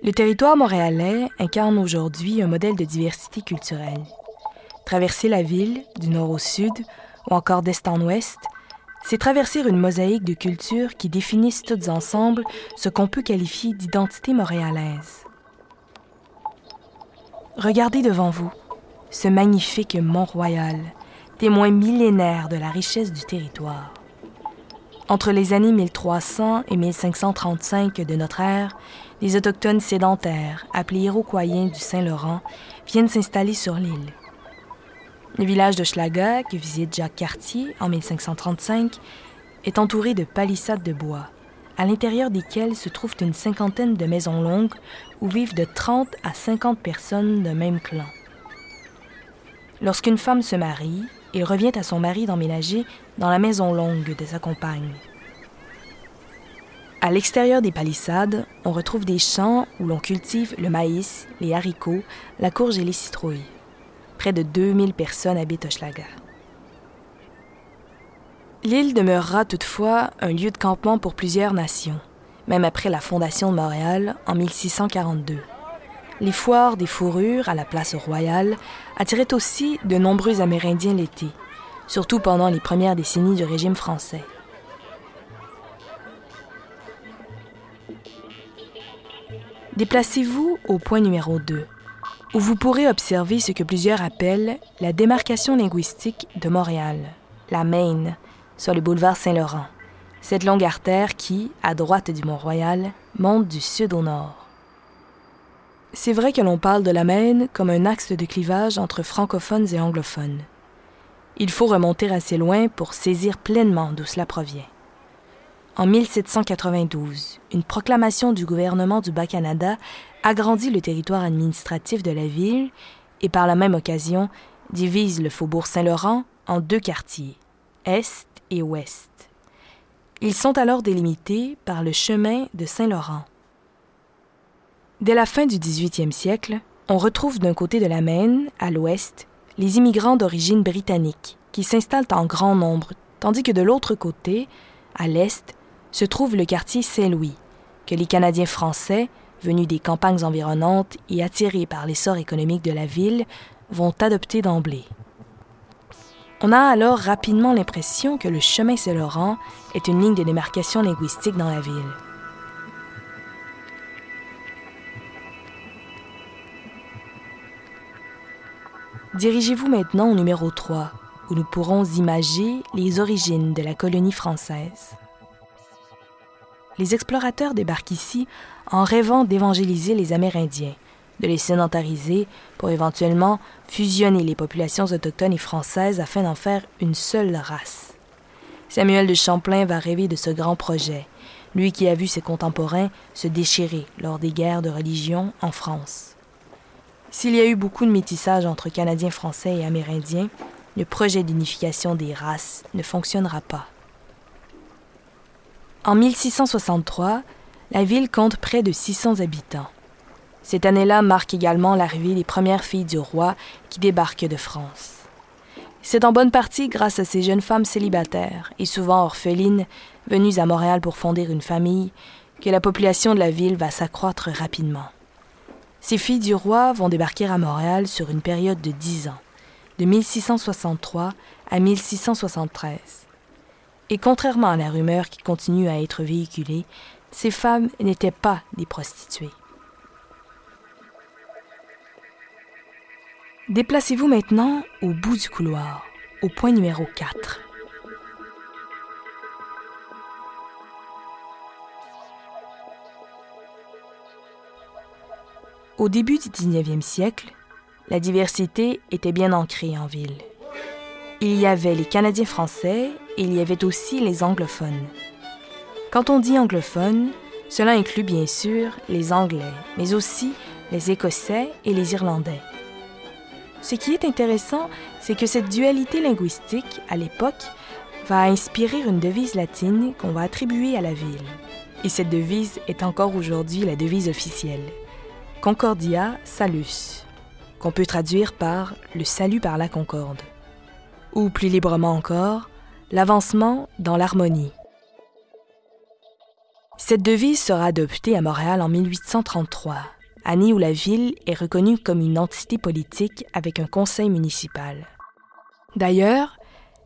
Le territoire montréalais incarne aujourd'hui un modèle de diversité culturelle. Traverser la ville, du nord au sud, ou encore d'est en ouest, c'est traverser une mosaïque de cultures qui définissent toutes ensemble ce qu'on peut qualifier d'identité montréalaise. Regardez devant vous ce magnifique Mont-Royal, témoin millénaire de la richesse du territoire. Entre les années 1300 et 1535 de notre ère, les Autochtones sédentaires, appelés Iroquoiens du Saint-Laurent, viennent s'installer sur l'île. Le village de Schlaga, que visite Jacques Cartier en 1535, est entouré de palissades de bois, à l'intérieur desquelles se trouvent une cinquantaine de maisons longues où vivent de 30 à 50 personnes d'un même clan. Lorsqu'une femme se marie, il revient à son mari d'emménager dans la maison longue de sa compagne. À l'extérieur des palissades, on retrouve des champs où l'on cultive le maïs, les haricots, la courge et les citrouilles. Près de 2000 personnes habitent Hochelaga. L'île demeurera toutefois un lieu de campement pour plusieurs nations, même après la fondation de Montréal en 1642. Les foires des fourrures à la place royale attiraient aussi de nombreux Amérindiens l'été, surtout pendant les premières décennies du régime français. Déplacez-vous au point numéro 2, où vous pourrez observer ce que plusieurs appellent la démarcation linguistique de Montréal, la Maine, sur le boulevard Saint-Laurent, cette longue artère qui, à droite du Mont-Royal, monte du sud au nord. C'est vrai que l'on parle de la Maine comme un axe de clivage entre francophones et anglophones. Il faut remonter assez loin pour saisir pleinement d'où cela provient. En 1792, une proclamation du gouvernement du Bas-Canada agrandit le territoire administratif de la ville et par la même occasion divise le faubourg Saint-Laurent en deux quartiers, Est et Ouest. Ils sont alors délimités par le chemin de Saint-Laurent. Dès la fin du 18e siècle, on retrouve d'un côté de la Maine, à l'ouest, les immigrants d'origine britannique qui s'installent en grand nombre, tandis que de l'autre côté, à l'est, se trouve le quartier Saint-Louis, que les Canadiens français, venus des campagnes environnantes et attirés par l'essor économique de la ville, vont adopter d'emblée. On a alors rapidement l'impression que le chemin Saint-Laurent est une ligne de démarcation linguistique dans la ville. Dirigez-vous maintenant au numéro 3, où nous pourrons imager les origines de la colonie française les explorateurs débarquent ici en rêvant d'évangéliser les Amérindiens, de les sédentariser pour éventuellement fusionner les populations autochtones et françaises afin d'en faire une seule race. Samuel de Champlain va rêver de ce grand projet, lui qui a vu ses contemporains se déchirer lors des guerres de religion en France. S'il y a eu beaucoup de métissage entre Canadiens français et Amérindiens, le projet d'unification des races ne fonctionnera pas. En 1663, la ville compte près de 600 habitants. Cette année-là marque également l'arrivée des premières filles du roi qui débarquent de France. C'est en bonne partie grâce à ces jeunes femmes célibataires et souvent orphelines venues à Montréal pour fonder une famille que la population de la ville va s'accroître rapidement. Ces filles du roi vont débarquer à Montréal sur une période de dix ans, de 1663 à 1673. Et contrairement à la rumeur qui continue à être véhiculée, ces femmes n'étaient pas des prostituées. Déplacez-vous maintenant au bout du couloir, au point numéro 4. Au début du 19e siècle, la diversité était bien ancrée en ville. Il y avait les Canadiens français et il y avait aussi les anglophones. Quand on dit anglophone, cela inclut bien sûr les Anglais, mais aussi les Écossais et les Irlandais. Ce qui est intéressant, c'est que cette dualité linguistique, à l'époque, va inspirer une devise latine qu'on va attribuer à la ville. Et cette devise est encore aujourd'hui la devise officielle. Concordia Salus, qu'on peut traduire par le salut par la concorde ou plus librement encore, l'avancement dans l'harmonie. Cette devise sera adoptée à Montréal en 1833, année où la ville est reconnue comme une entité politique avec un conseil municipal. D'ailleurs,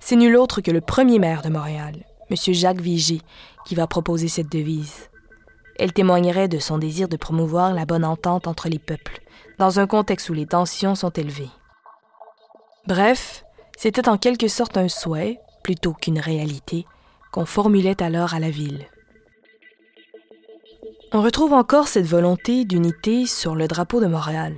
c'est nul autre que le premier maire de Montréal, M. Jacques Vigée, qui va proposer cette devise. Elle témoignerait de son désir de promouvoir la bonne entente entre les peuples, dans un contexte où les tensions sont élevées. Bref, c'était en quelque sorte un souhait, plutôt qu'une réalité, qu'on formulait alors à la ville. On retrouve encore cette volonté d'unité sur le drapeau de Montréal,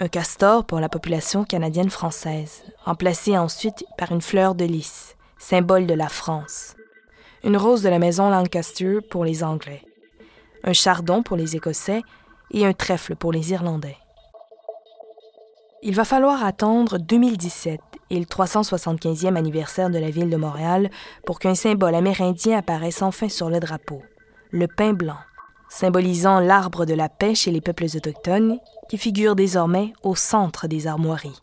un castor pour la population canadienne-française, remplacé ensuite par une fleur de lys, symbole de la France, une rose de la maison Lancaster pour les Anglais, un chardon pour les Écossais et un trèfle pour les Irlandais. Il va falloir attendre 2017 et le 375e anniversaire de la ville de Montréal pour qu'un symbole amérindien apparaisse enfin sur le drapeau, le pain blanc, symbolisant l'arbre de la paix chez les peuples autochtones, qui figure désormais au centre des armoiries.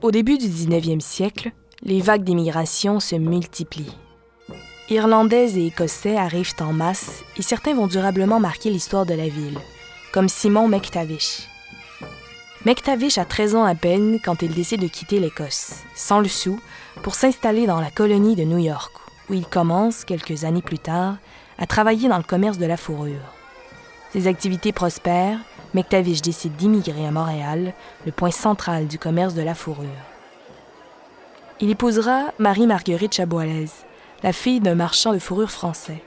Au début du 19e siècle, les vagues d'immigration se multiplient. Irlandais et Écossais arrivent en masse et certains vont durablement marquer l'histoire de la ville, comme Simon McTavish. McTavish a 13 ans à peine quand il décide de quitter l'Écosse, sans le sou, pour s'installer dans la colonie de New York, où il commence, quelques années plus tard, à travailler dans le commerce de la fourrure. Ses activités prospèrent, McTavish décide d'immigrer à Montréal, le point central du commerce de la fourrure. Il épousera Marie-Marguerite Chaboilez, la fille d'un marchand de fourrure français.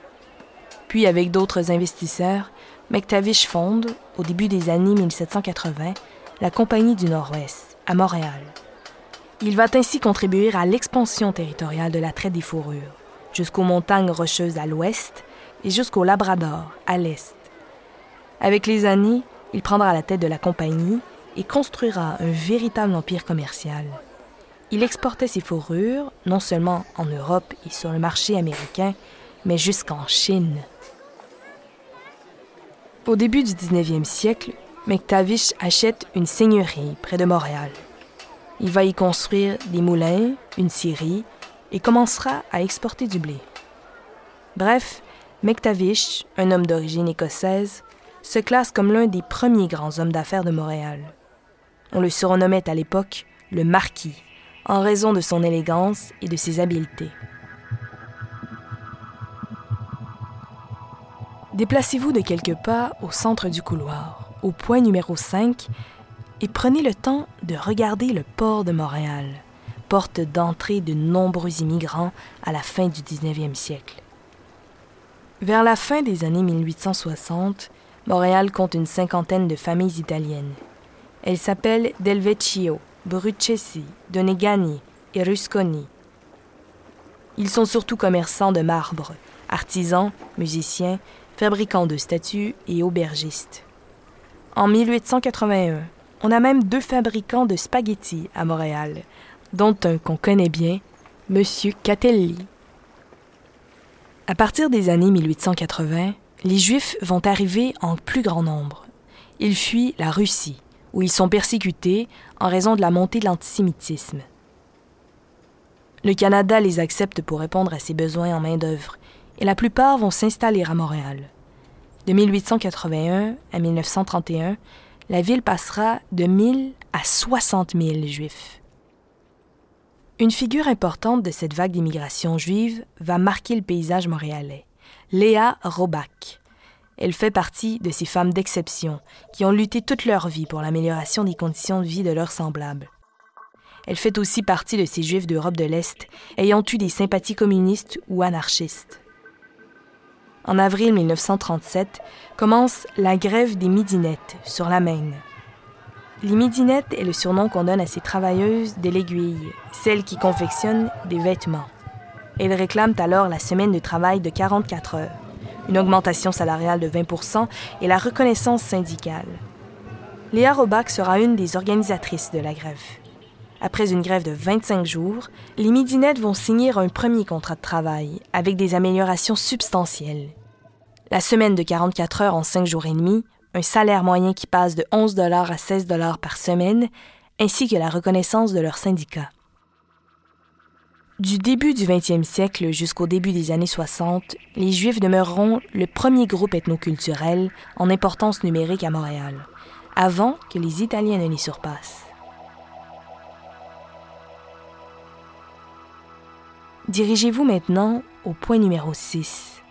Puis, avec d'autres investisseurs, McTavish fonde, au début des années 1780, la Compagnie du Nord-Ouest, à Montréal. Il va ainsi contribuer à l'expansion territoriale de la traite des fourrures, jusqu'aux montagnes rocheuses à l'ouest et jusqu'au Labrador, à l'est. Avec les années, il prendra la tête de la compagnie et construira un véritable empire commercial. Il exportait ses fourrures non seulement en Europe et sur le marché américain, mais jusqu'en Chine. Au début du 19e siècle, McTavish achète une seigneurie près de Montréal. Il va y construire des moulins, une scierie et commencera à exporter du blé. Bref, McTavish, un homme d'origine écossaise, se classe comme l'un des premiers grands hommes d'affaires de Montréal. On le surnommait à l'époque le Marquis en raison de son élégance et de ses habiletés. Déplacez-vous de quelques pas au centre du couloir, au point numéro 5, et prenez le temps de regarder le port de Montréal, porte d'entrée de nombreux immigrants à la fin du 19e siècle. Vers la fin des années 1860, Montréal compte une cinquantaine de familles italiennes. Elles s'appellent Del Vecchio, Brucesi, Donegani et Rusconi. Ils sont surtout commerçants de marbre, artisans, musiciens, fabricants de statues et aubergistes. En 1881, on a même deux fabricants de spaghettis à Montréal, dont un qu'on connaît bien, M. Catelli. À partir des années 1880, les Juifs vont arriver en plus grand nombre. Ils fuient la Russie, où ils sont persécutés en raison de la montée de l'antisémitisme. Le Canada les accepte pour répondre à ses besoins en main-d'œuvre, et la plupart vont s'installer à Montréal. De 1881 à 1931, la ville passera de 1000 à 60 000 juifs. Une figure importante de cette vague d'immigration juive va marquer le paysage montréalais, Léa Robach. Elle fait partie de ces femmes d'exception qui ont lutté toute leur vie pour l'amélioration des conditions de vie de leurs semblables. Elle fait aussi partie de ces Juifs d'Europe de l'Est ayant eu des sympathies communistes ou anarchistes. En avril 1937 commence la grève des midinettes sur la Maine. Les midinettes est le surnom qu'on donne à ces travailleuses de l'aiguille, celles qui confectionnent des vêtements. Elles réclament alors la semaine de travail de 44 heures une augmentation salariale de 20% et la reconnaissance syndicale. Léa Robach sera une des organisatrices de la grève. Après une grève de 25 jours, les midinettes vont signer un premier contrat de travail avec des améliorations substantielles. La semaine de 44 heures en 5 jours et demi, un salaire moyen qui passe de 11 dollars à 16 dollars par semaine, ainsi que la reconnaissance de leur syndicat. Du début du 20e siècle jusqu'au début des années 60, les Juifs demeureront le premier groupe ethnoculturel en importance numérique à Montréal, avant que les Italiens ne les surpassent. Dirigez-vous maintenant au point numéro 6.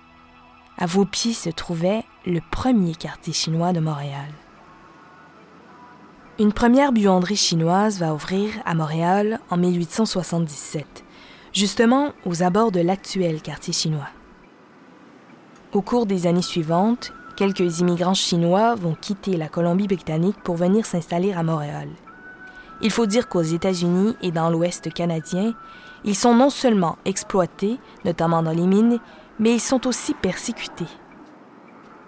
À vos pieds se trouvait le premier quartier chinois de Montréal. Une première buanderie chinoise va ouvrir à Montréal en 1877 justement aux abords de l'actuel quartier chinois. Au cours des années suivantes, quelques immigrants chinois vont quitter la Colombie-Britannique pour venir s'installer à Montréal. Il faut dire qu'aux États-Unis et dans l'Ouest canadien, ils sont non seulement exploités, notamment dans les mines, mais ils sont aussi persécutés.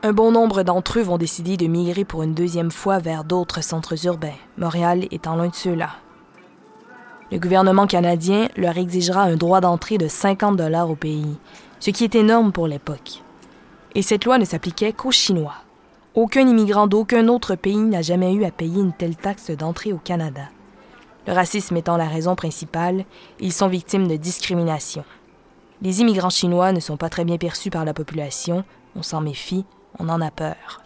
Un bon nombre d'entre eux vont décider de migrer pour une deuxième fois vers d'autres centres urbains, Montréal étant l'un de ceux-là. Le gouvernement canadien leur exigera un droit d'entrée de 50 dollars au pays, ce qui est énorme pour l'époque. Et cette loi ne s'appliquait qu'aux Chinois. Aucun immigrant d'aucun autre pays n'a jamais eu à payer une telle taxe d'entrée au Canada. Le racisme étant la raison principale, ils sont victimes de discrimination. Les immigrants chinois ne sont pas très bien perçus par la population, on s'en méfie, on en a peur.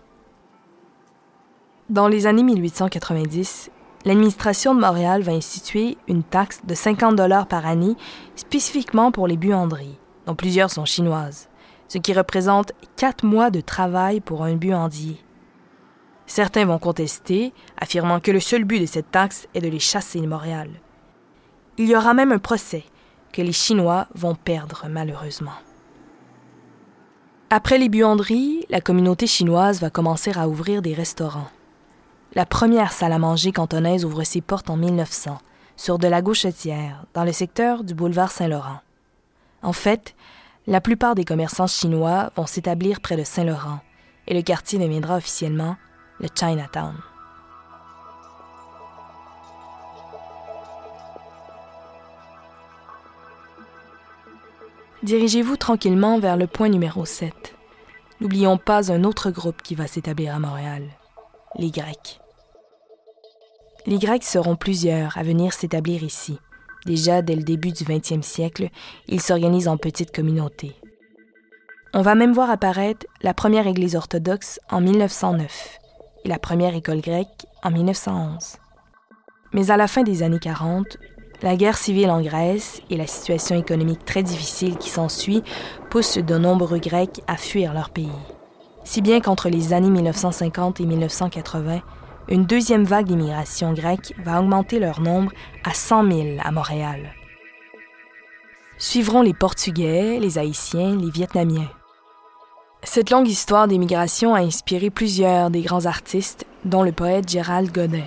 Dans les années 1890, l'administration de Montréal va instituer une taxe de 50 dollars par année spécifiquement pour les buanderies, dont plusieurs sont chinoises, ce qui représente quatre mois de travail pour un buandier. Certains vont contester, affirmant que le seul but de cette taxe est de les chasser de Montréal. Il y aura même un procès que les Chinois vont perdre malheureusement. Après les buanderies, la communauté chinoise va commencer à ouvrir des restaurants. La première salle à manger cantonaise ouvre ses portes en 1900, sur de la Gauchetière, dans le secteur du boulevard Saint-Laurent. En fait, la plupart des commerçants chinois vont s'établir près de Saint-Laurent, et le quartier deviendra officiellement le Chinatown. Dirigez-vous tranquillement vers le point numéro 7. N'oublions pas un autre groupe qui va s'établir à Montréal, les Grecs. Les Grecs seront plusieurs à venir s'établir ici. Déjà dès le début du 20e siècle, ils s'organisent en petites communautés. On va même voir apparaître la première église orthodoxe en 1909 et la première école grecque en 1911. Mais à la fin des années 40, la guerre civile en Grèce et la situation économique très difficile qui s'ensuit poussent de nombreux Grecs à fuir leur pays si bien qu'entre les années 1950 et 1980, une deuxième vague d'immigration grecque va augmenter leur nombre à 100 000 à Montréal. Suivront les Portugais, les Haïtiens, les Vietnamiens. Cette longue histoire d'immigration a inspiré plusieurs des grands artistes, dont le poète Gérald Godin.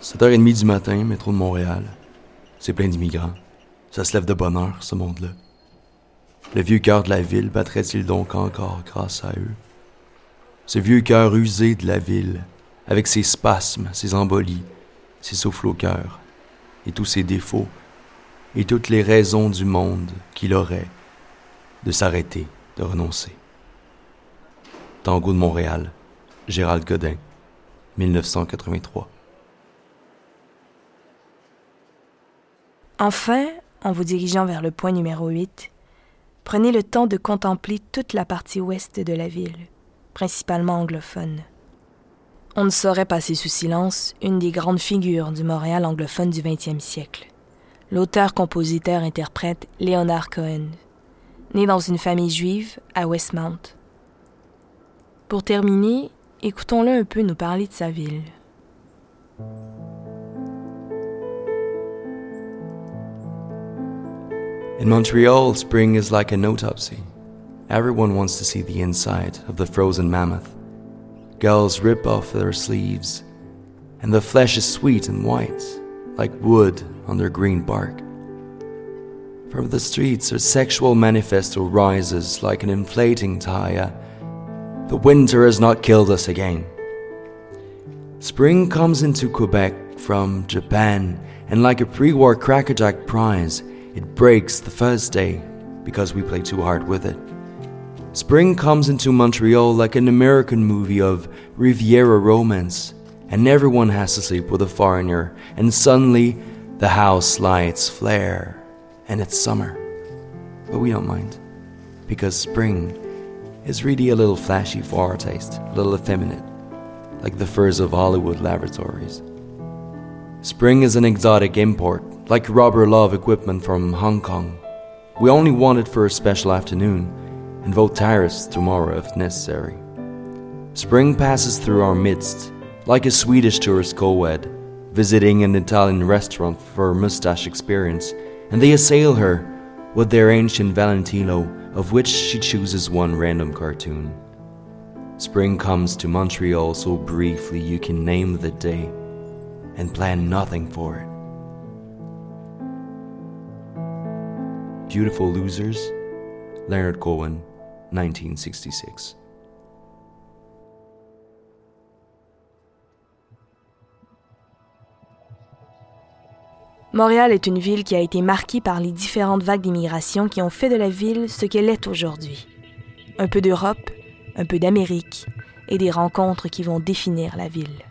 7h30 du matin, métro de Montréal. C'est plein d'immigrants. Ça se lève de bonne heure, ce monde-là. Le vieux cœur de la ville battrait-il donc encore grâce à eux? Ce vieux cœur usé de la ville, avec ses spasmes, ses embolies, ses souffles au cœur, et tous ses défauts, et toutes les raisons du monde qu'il aurait de s'arrêter, de renoncer. Tango de Montréal, Gérald Godin, 1983. Enfin, en vous dirigeant vers le point numéro 8, Prenez le temps de contempler toute la partie ouest de la ville, principalement anglophone. On ne saurait passer sous silence une des grandes figures du Montréal anglophone du XXe siècle, l'auteur-compositeur-interprète Leonard Cohen, né dans une famille juive à Westmount. Pour terminer, écoutons-le un peu nous parler de sa ville. In Montreal, spring is like an autopsy. Everyone wants to see the inside of the frozen mammoth. Girls rip off their sleeves, and the flesh is sweet and white, like wood under green bark. From the streets, a sexual manifesto rises like an inflating tire. The winter has not killed us again. Spring comes into Quebec from Japan, and like a pre war crackerjack prize, it breaks the first day because we play too hard with it. Spring comes into Montreal like an American movie of Riviera romance, and everyone has to sleep with a foreigner, and suddenly the house lights flare, and it's summer. But we don't mind, because spring is really a little flashy foretaste, a little effeminate, like the furs of Hollywood laboratories. Spring is an exotic import, like rubber love equipment from Hong Kong. We only want it for a special afternoon, and vote tariffs tomorrow if necessary. Spring passes through our midst, like a Swedish tourist co-ed, visiting an Italian restaurant for a mustache experience, and they assail her with their ancient Valentino, of which she chooses one random cartoon. Spring comes to Montreal so briefly you can name the day and plan nothing for it. Beautiful Losers, Leonard Cohen, 1966. Montréal est une ville qui a été marquée par les différentes vagues d'immigration qui ont fait de la ville ce qu'elle est aujourd'hui. Un peu d'Europe, un peu d'Amérique et des rencontres qui vont définir la ville.